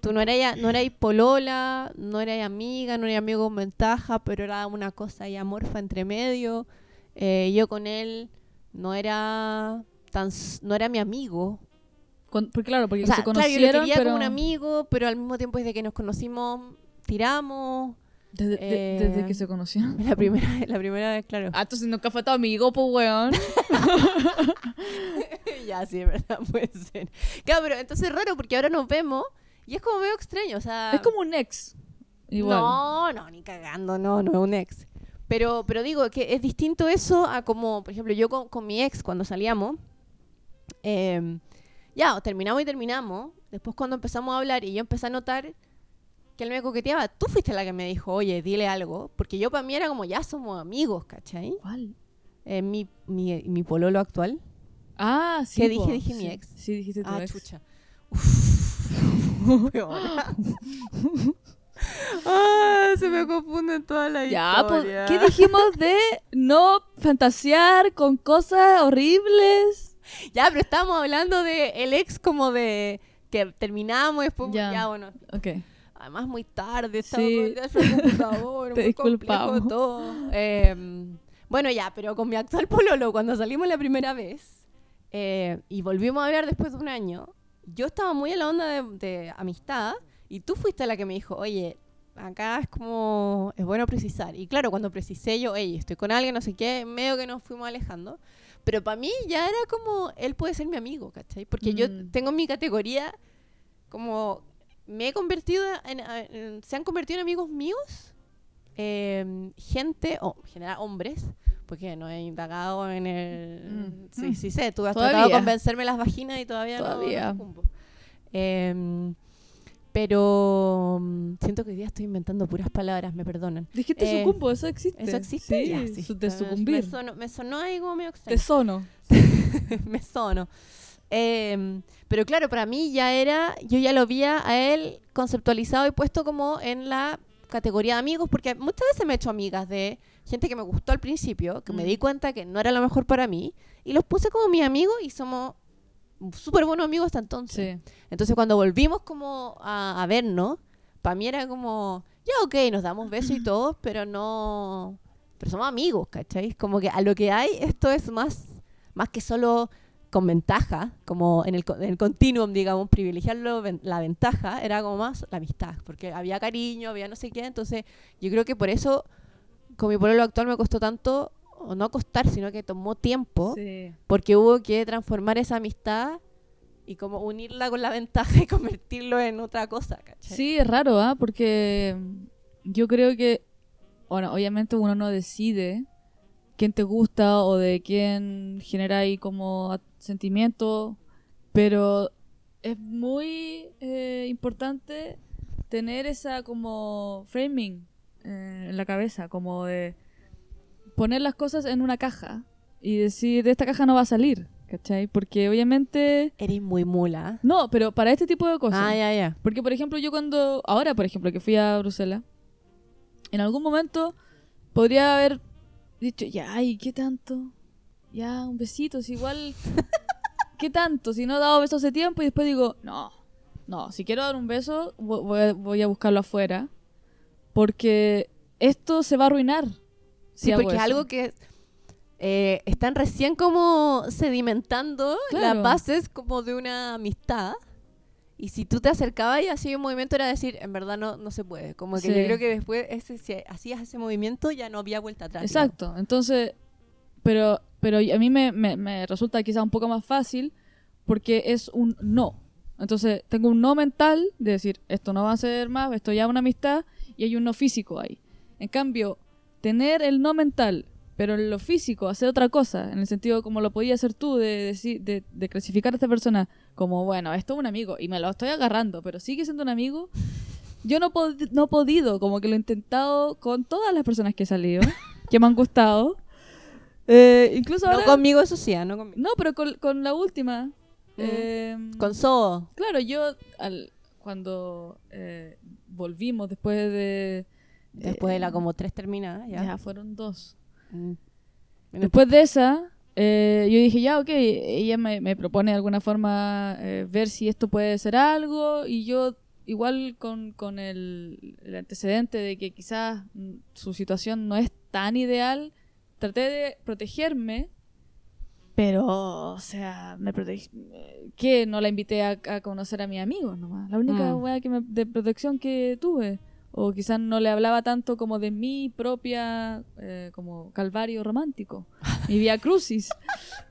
tú no eras, no eras polola, no eras amiga, no eras amigo con ventaja, pero era una cosa ahí amorfa entre medio. Eh, yo con él no era tan no era mi amigo. Con- porque claro, porque O sea, se claro, conocieron, yo lo quería pero como un amigo, pero al mismo tiempo desde que nos conocimos tiramos. desde, de- eh, desde que se conocieron. La primera, la primera vez, claro. Ah, entonces nunca fue tu amigo, pues, weón. ya, sí, es verdad, puede ser. Claro, pero entonces es raro porque ahora nos vemos y es como medio extraño, o sea... es como un ex. Igual. No, no, ni cagando, no, no es un ex. Pero, pero digo que es distinto eso a como, por ejemplo, yo con, con mi ex cuando salíamos, eh, ya, terminamos y terminamos. Después cuando empezamos a hablar y yo empecé a notar que él me coqueteaba, tú fuiste la que me dijo, oye, dile algo. Porque yo para mí era como, ya somos amigos, ¿cachai? ¿Cuál? Eh, mi, mi, mi pololo actual. Ah, sí. ¿Qué dije? Dije mi sí. ex. Sí, dijiste tu Ah, ex. chucha. Uf. Ah, se me confunden todas las Ya, pues, historias. ¿qué dijimos de no fantasear con cosas horribles? Ya, pero estábamos hablando de el ex como de que terminamos y después Ya. ya, bueno, además muy tarde, estaba Sí. todo el computador, Te muy complejo todo. Eh, bueno, ya, pero con mi actual pololo, cuando salimos la primera vez eh, y volvimos a hablar después de un año, yo estaba muy en la onda de, de amistad y tú fuiste la que me dijo, oye, acá es como, es bueno precisar. Y claro, cuando precisé yo, oye, estoy con alguien, no sé qué, medio que nos fuimos alejando. Pero para mí ya era como, él puede ser mi amigo, ¿cachai? Porque yo Mm. tengo en mi categoría como, me he convertido en, en- se han convertido en amigos míos, eh, gente, o en general hombres, porque no he indagado en el... Mm. Sí, Mm. sí sé, tú has Todavía. tratado de convencerme las vaginas y todavía, no- Todavía. no cumpo. Em, pero mm, siento que hoy día estoy inventando puras palabras, me perdonan. Dijiste Eh, sucumbo, eso existe. ¿Eso existe? Sí, Ya, sí. su- de Me- sucumbir. Me sonó, me sonó como medio extraño. Te sono. me sono. Em, pero claro, para mí ya era, yo ya lo veía a él conceptualizado y puesto como en la categoría de amigos, porque muchas veces me he hecho amigas de gente que me gustó al principio, que me Mm. di cuenta que no era lo mejor para mí, y los puse como mis amigos y somos súper buenos amigos hasta entonces. Sí. Entonces cuando volvimos como a, a vernos, para mí era como, ya ok, nos damos besos y todo, pero no, pero somos amigos, ¿cachai? Como que a lo que hay, esto es más, más que solo con ventaja, como en el, en el continuum, digamos, privilegiar ven- la ventaja, era como más la amistad, porque había cariño, había no sé qué, entonces yo creo que por eso con mi pueblo actual me costó tanto, o no costar, sino que tomó tiempo, Sí. porque hubo que transformar esa amistad y como unirla con la ventaja y convertirlo en otra cosa, ¿cachai? Sí, es raro, ¿ah? Porque yo creo que, bueno, obviamente uno no decide quién te gusta o de quién genera ahí como sentimientos, pero es muy eh, importante tener esa como framing en la cabeza, como de poner las cosas en una caja y decir, de esta caja no va a salir, ¿cachai? Porque obviamente... Eres muy mula. No, pero para este tipo de cosas. Ah, ya, ya. Porque, por ejemplo, yo cuando... Ahora, por ejemplo, que fui a Bruselas, en algún momento podría haber dicho, ya, ay, ¿qué tanto? Ya, un besito, si igual... ¿Qué tanto? Si no he dado besos hace tiempo y después digo, no, no, si quiero dar un beso, voy a buscarlo afuera. Porque esto se va a arruinar. si Sí, porque es algo que eh, están recién como sedimentando Claro. las bases como de una amistad. Y si tú te acercabas y hacías un movimiento era decir, en verdad no, no se puede. Como que Sí. yo creo que después ese, si hacías ese movimiento ya no había vuelta atrás. digamos. Exacto. Entonces, pero, pero a mí me, me- me resulta quizá un poco más fácil porque es un no. Entonces, tengo un no mental de decir, esto no va a ser más, esto ya es una amistad, y hay un no físico ahí. En cambio, tener el no mental, pero en lo físico, hacer otra cosa, en el sentido como lo podías hacer tú, de, decir- de, de clasificar a esta persona como, bueno, esto es un amigo, y me lo estoy agarrando, pero sigue siendo un amigo. Yo no, pod- no he podido, como que lo he intentado con todas las personas que he salido, que me han gustado. Eh, incluso No ahora... conmigo, eso sí, ah, no conmigo. No, pero con, con la última. eh, Con So. Claro, yo al, cuando eh, volvimos después de... Después de la como tres terminadas, ya. Ya, fueron dos. Mm. Después de esa, eh, yo dije, ya, ok, ella me, me propone de alguna forma eh, ver si esto puede ser algo y yo igual con, con el, el antecedente de que quizás mm, su situación no es tan ideal, traté de protegerme, pero, o sea, me protegí, que no la invité a, a conocer a mis amigos nomás, la única Mm. wea que me- de protección que tuve. O quizás no le hablaba tanto como de mi propia, eh, como calvario romántico, mi vía crucis.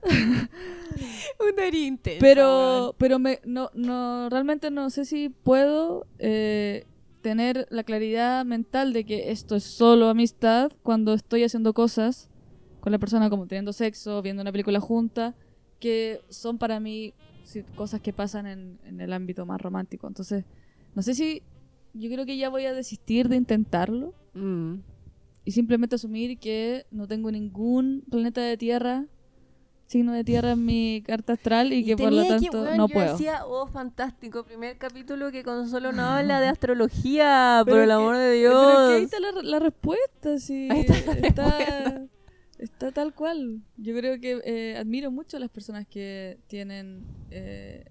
Una intensa, Pero, pero me, no, no, realmente no sé si puedo eh, tener la claridad mental de que esto es solo amistad cuando estoy haciendo cosas con la persona, como teniendo sexo, viendo una película junta, que son para mí cosas que pasan en, en el ámbito más romántico. Entonces, no sé si yo creo que ya voy a desistir de intentarlo Mm. y simplemente asumir que no tengo ningún planeta de tierra, signo de tierra en mi carta astral y, que por lo tenía que, tanto weón, no yo puedo. decía, oh, fantástico, primer capítulo que Consuelo no habla de astrología, por Pero el que- amor de Pero es que ahí Dios. está la, la respuesta, sí. Ahí está la está, está tal cual. Yo creo que eh, admiro mucho a las personas que tienen eh,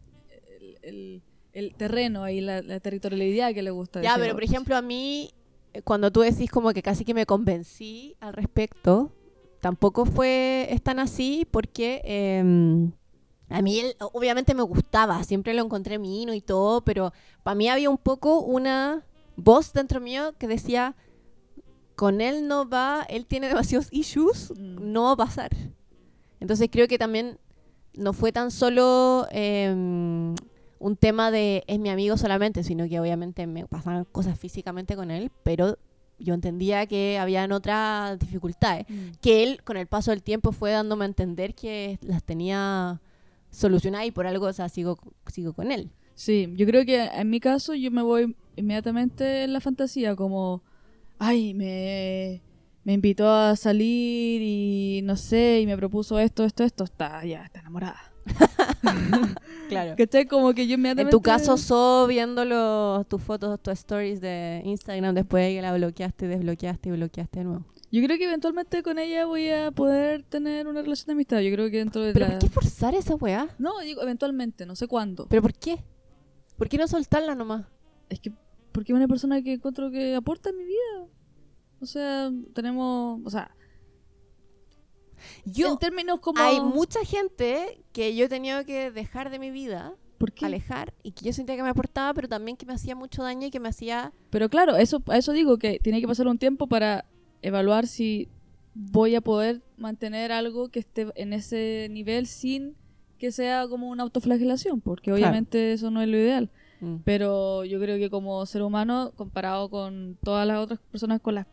el, el- el terreno ahí, la, la territorialidad que le gusta. Ya, pero por ejemplo, a mí, eh, cuando tú decís como que casi que me convencí al respecto, tampoco fue es tan así porque em, a mí él obviamente me gustaba, siempre lo encontré mino y todo, pero para mí había un poco una voz dentro mío que decía, con él no va, él tiene demasiados issues, Mm. no va a pasar. Entonces creo que también no fue tan solo em, un tema de es mi amigo solamente, sino que obviamente me pasaban cosas físicamente con él, pero yo entendía que habían otras dificultades, Mm. que él con el paso del tiempo fue dándome a entender que las tenía solucionadas y por algo, o sea, sigo, sigo con él. Sí, yo creo que en mi caso yo me voy inmediatamente en la fantasía, como, ay, me, me invitó a salir y no sé, y me propuso esto, esto, esto, está ya, está enamorada. Claro. ¿Cachai? Como que yo En inmediatamente... tu caso, So viendo los- tus fotos, tus stories de Instagram después de que la bloqueaste, desbloqueaste y bloqueaste de nuevo. Yo creo que eventualmente con ella voy a poder tener una relación de amistad. Yo creo que dentro de ¿Pero la... por qué forzar esa weá? No, digo eventualmente, no sé cuándo. ¿Pero por qué? ¿Por qué no soltarla nomás? Es que porque es una persona que encuentro que aporta en mi vida. O sea, tenemos... O sea, Yo, en términos como... hay mucha gente que yo he tenido que dejar de mi vida, ¿Por qué? alejar, y que yo sentía que me aportaba, pero también que me hacía mucho daño y que me hacía... Pero claro, eso, a eso digo que tiene que pasar un tiempo para evaluar si voy a poder mantener algo que esté en ese nivel sin que sea como una autoflagelación, porque Claro. obviamente eso no es lo ideal. Mm. Pero yo creo que como ser humano, comparado con todas las otras personas con las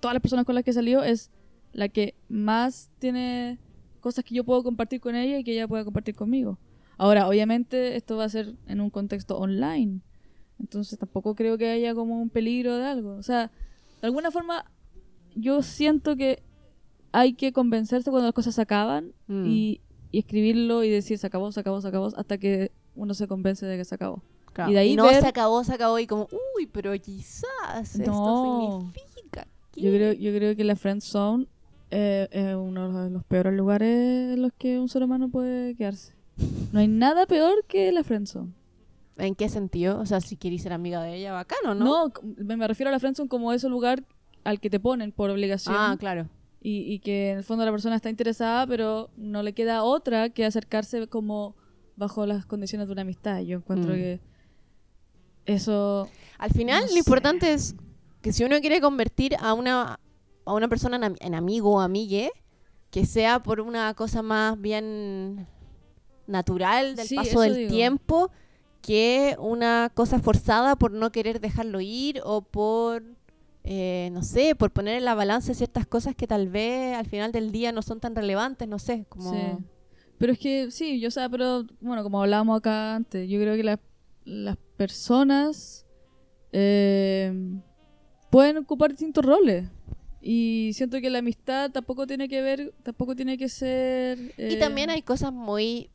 todas las personas con las que salió, es la que más tiene cosas que yo puedo compartir con ella y que ella pueda compartir conmigo. Ahora, obviamente, esto va a ser en un contexto online. Entonces tampoco creo que haya como un peligro de algo. O sea, de alguna forma, yo siento que hay que convencerse cuando las cosas se acaban Mm. y, y escribirlo y decir se acabó, se acabó, se acabó, hasta que uno se convence de que se acabó. Claro. y de ahí no ver- se acabó, se acabó y como, uy, pero quizás No. esto significa que... Yo creo, yo creo que la friend zone eh, es uno de los, peores lugares en los que un ser humano puede quedarse. No hay nada peor que la friend zone. ¿En qué sentido? O sea, si querés ser amiga de ella, bacano, ¿no? No, me, me refiero a la friend zone como ese lugar al que te ponen por obligación Ah, claro. y, y que en el fondo la persona está interesada, pero no le queda otra que acercarse como bajo las condiciones de una amistad. Yo encuentro Mm. que eso Al final, No lo sé. importante es que si uno quiere convertir a una, a una persona en, am- en amigo o amigue, que sea por una cosa más bien natural del Sí, paso del digo. tiempo que una cosa forzada por no querer dejarlo ir o por, eh, no sé, por poner en la balanza ciertas cosas que tal vez al final del día no son tan relevantes, no sé, como... Sí. Pero es que sí, yo sé, pero bueno, como hablábamos acá antes, yo creo que la- las personas eh, pueden ocupar distintos roles. Y siento que la amistad tampoco tiene que ver, tampoco tiene que ser... Y eh, también hay cosas muy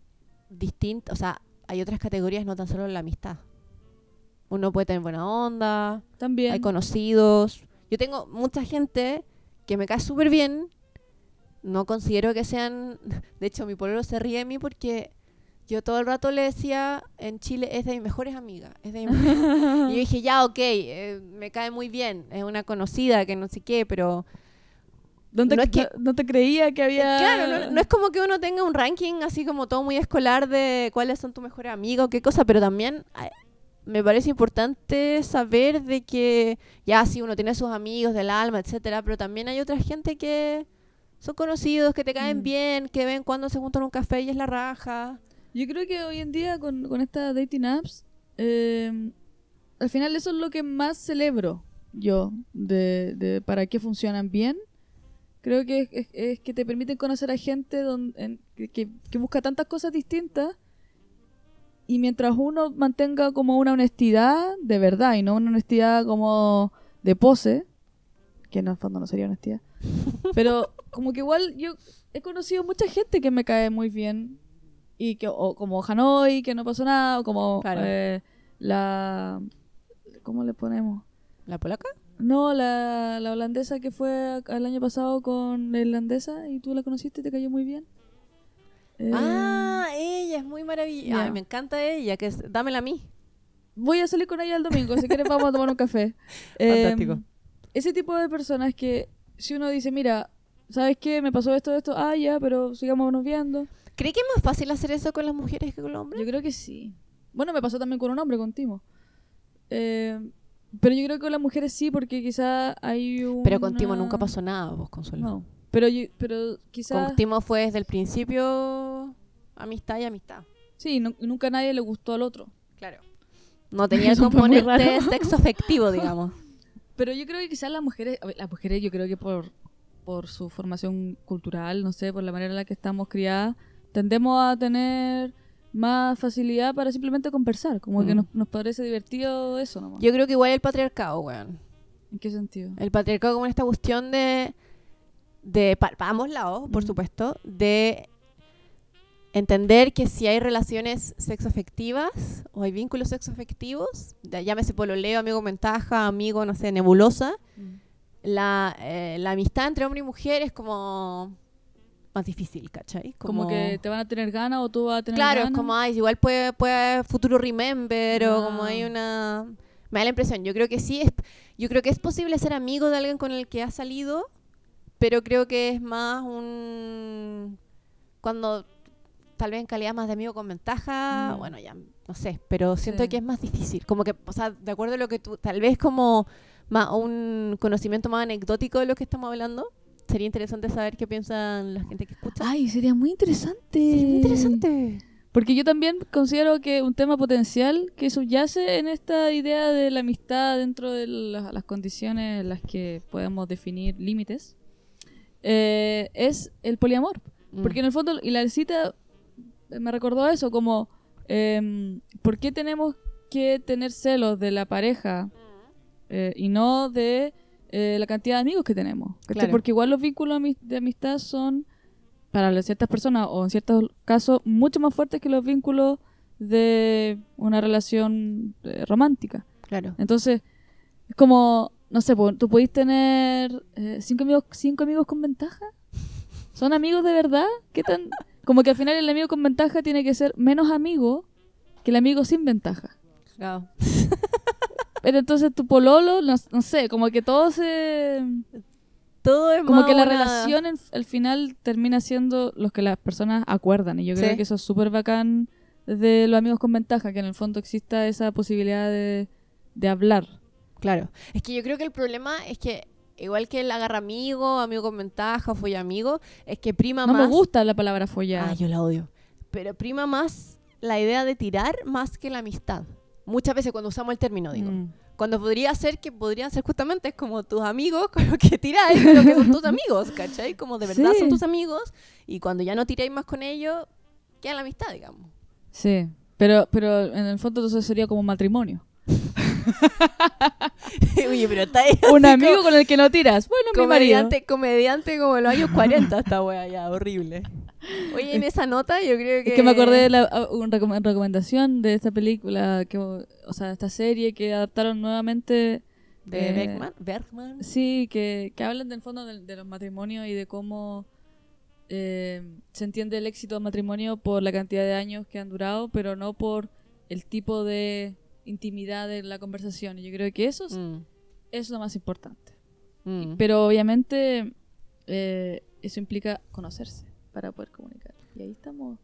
distintas, o sea, hay otras categorías, no tan solo la amistad. Uno puede tener buena onda, También. hay conocidos. Yo tengo mucha gente que me cae súper bien. No considero que sean... De hecho, mi pololo se ríe de mí porque yo todo el rato le decía en Chile, es de mis mejores amigas. Es de mis mejores". y yo dije, ya, ok, eh, me cae muy bien. Es una conocida que no sé qué, pero... no, te, no es que- no te creía que había... Claro, no, no es como que uno tenga un ranking así como todo muy escolar de cuáles son tus mejores amigos, qué cosa, pero también ay, me parece importante saber de que ya sí uno tiene sus amigos del alma, etcétera, pero también hay otra gente que son conocidos, que te caen Mm. bien, que ven cuando se juntan un café y es la raja. Yo creo que hoy en día con, con estas dating apps, eh, al final eso es lo que más celebro yo de, para qué funcionan bien. Creo que es, que te permiten conocer a gente don- en- que, que- que busca tantas cosas distintas y mientras uno mantenga como una honestidad de verdad y no una honestidad como de pose, que en el fondo no sería honestidad, pero como que igual yo he conocido mucha gente que me cae muy bien y que o como Hanoi que no pasó nada o como Claro. eh, la ¿cómo le ponemos? ¿La polaca? No, la, la holandesa que fue el año pasado con la irlandesa y tú la conociste y te cayó muy bien. Eh, Ah, ella es muy maravillosa. Ay, me encanta ella, que es, dámela a mí. Voy a salir con ella el domingo, si quieres vamos a tomar un café. Eh, Fantástico. ese tipo de personas que si uno dice, mira, ¿sabes qué? Me pasó esto, esto, ah, ya, pero sigámonos viendo. ¿Cree que es más fácil hacer eso con las mujeres que con los hombres? Yo creo que sí. Bueno, me pasó también con un hombre, con Timo. Eh, pero yo creo que con las mujeres sí, porque quizá hay un... Pero con Timo nunca pasó nada, vos, Consuelo. No. Pero, yo- pero quizá... Con Timo fue desde el principio amistad y amistad. Sí, nu- nunca a nadie le gustó al otro. Claro. No tenía el componente sexo afectivo, digamos. Pero yo creo que quizás las mujeres, las mujeres yo creo que por, por su formación cultural, no sé, por la manera en la que estamos criadas, tendemos a tener más facilidad para simplemente conversar, como que Mm. nos, nos parece divertido eso nomás. Yo creo que igual el patriarcado, weón. ¿En qué sentido? El patriarcado como esta cuestión de... de para ambos lados, por Mm. supuesto, de entender que si hay relaciones sexoafectivas o hay vínculos sexoafectivos, llámese pololeo, amigo ventaja, amigo, no sé, nebulosa, la, eh, la amistad entre hombre y mujer es como más difícil, ¿cachai? Como, que te van a tener ganas o tú vas a tener Claro, es como, ay, igual puede, puede futuro remember o como Ah. hay una... Me da la impresión, yo creo que sí, es, yo creo que es posible ser amigo de alguien con el que has salido, pero creo que es más un... Cuando tal vez en calidad más de amigo con ventaja, Mm. bueno, ya no sé, pero siento Sí. que es más difícil. Como que, o sea, de acuerdo a lo que tú, tal vez como más un conocimiento más anecdótico de lo que estamos hablando, sería interesante saber qué piensan la gente que escucha. Ay, sería muy interesante. Sí, muy interesante. Porque yo también considero que un tema potencial que subyace en esta idea de la amistad dentro de la- las condiciones en las que podemos definir límites eh, es el poliamor. Mm. Porque en el fondo, y la cita me recordó eso, como, em, ¿por qué tenemos que tener celos de la pareja eh, y no de eh, la cantidad de amigos que tenemos. Porque igual los vínculos de amistad son, para ciertas personas, o en ciertos casos, mucho más fuertes que los vínculos de una relación eh, romántica. Claro. Entonces, es como, no sé, tú podés tener cinco, amigos, cinco amigos con ventaja. ¿Son amigos de verdad? ¿Qué tan...? Como que al final el amigo con ventaja tiene que ser menos amigo que el amigo sin ventaja. Claro. Pero entonces tu pololo, no, no sé, como que todo se... Todo es Como que la relación en- al final termina siendo los que las personas acuerdan. Y yo creo Sí. que eso es súper bacán de los amigos con ventaja, que en el fondo exista esa posibilidad de, de hablar. Claro. Es que yo creo que el problema es que, igual que el agarra amigo, amigo con ventaja, folla amigo, es que prima No más. me gusta la palabra follar. Ah, yo la odio. Pero prima más la idea de tirar más que la amistad. Muchas veces cuando usamos el término, digo. Mm. Cuando podría ser que podrían ser justamente como tus amigos con los que tiráis, pero que son tus amigos, ¿cachai? Como de verdad Sí. son tus amigos y cuando ya no tiráis más con ellos, queda la amistad, digamos. Sí, pero, pero en el fondo entonces sería como matrimonio. Oye, pero está ahí Un amigo con el que no tiras. Bueno, mi marido. comediante, comediante como en los años 40 esta wea ya, horrible. Oye, en esa nota yo creo que... Es que me acordé de la a- una recom- recomendación de esta película, que, o sea, esta serie que adaptaron nuevamente. De Beckman, Bergman. Sí, que, que hablan del fondo de, de los matrimonios y de cómo eh, se entiende el éxito del matrimonio por la cantidad de años que han durado, pero no por el tipo de intimidad de la conversación. Y yo creo que eso es, Mm, es lo más importante. mm. Pero obviamente eh, eso implica conocerse para poder comunicar. Y ahí estamos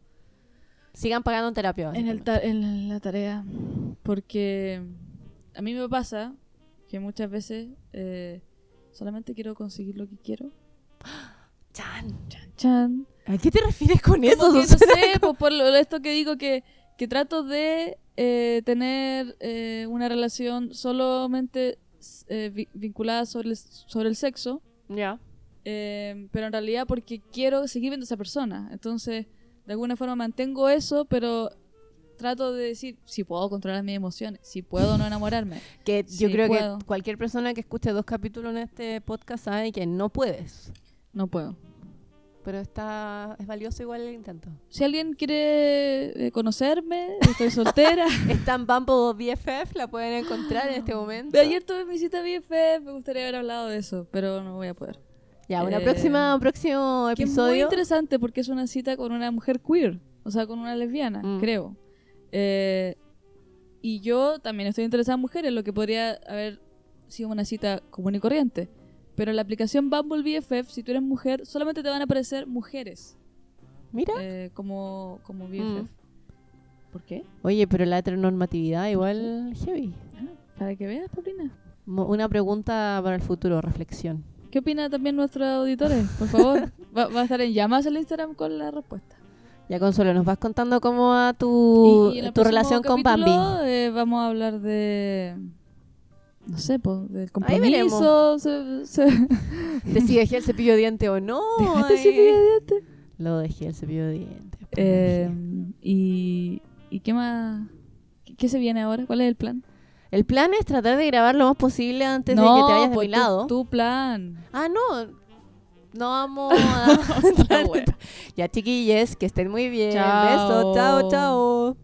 Sigan pagando en terapia. en, el ta- en la tarea. Porque a mí me pasa que muchas veces eh, solamente quiero conseguir lo que quiero. Chan. Chan, chan. ¿A qué te refieres con eso? Que, no sé, pues, por lo- esto que digo que, que trato de eh, tener eh, una relación solamente vi- vinculada sobre el, sobre el sexo. Ya. Eh, pero en realidad porque quiero seguir viendo a esa persona. Entonces, de alguna forma mantengo eso, pero trato de decir si puedo controlar mis emociones, si puedo no enamorarme. Que yo creo puedo. que cualquier persona que escuche dos capítulos en este podcast sabe que no puedes. No puedo. Pero está es valioso igual el intento. Si alguien quiere eh, conocerme, estoy soltera. Está en Bumble BFF, la pueden encontrar en este momento. De ayer tuve mi cita BFF, me gustaría haber hablado de eso, pero no voy a poder. Ya, una Eh, próxima, un próximo Que es muy episodio. interesante porque es una cita con una mujer queer, o sea, con una lesbiana, Mm. creo. Eh, y yo también estoy interesada en mujeres, lo que podría haber sido una cita común y corriente. Pero en la aplicación Bumble BFF, si tú eres mujer, solamente te van a aparecer mujeres Mira. eh, como, como BFF. Mm. ¿Por qué? Oye, pero la heteronormatividad igual heavy. Ah, para que veas, Paulina. Mo- Una pregunta para el futuro, reflexión. ¿Qué opina también nuestros auditores? Por favor, va, va a estar en llamas el Instagram con la respuesta. Ya, Consuelo, nos vas contando cómo va tu, Y en el tu próximo relación con Bambi. eh, vamos a hablar de. No sé, pues, del compromiso. Se, se- De si dejé el cepillo de diente o no. Dejaste ay. cepillo de dientes. Lo dejé el cepillo de diente. pues, Eh, y, ¿Y qué más? ¿Qué, qué se viene ahora? ¿Cuál es el plan? El plan es tratar de grabar lo más posible antes de no, que te vayas de pues mi tu- lado. Tu, plan. Ah, no. No vamos a... Wea. ya, chiquilles, que estén muy bien. Chao. Besos. Chao, chao.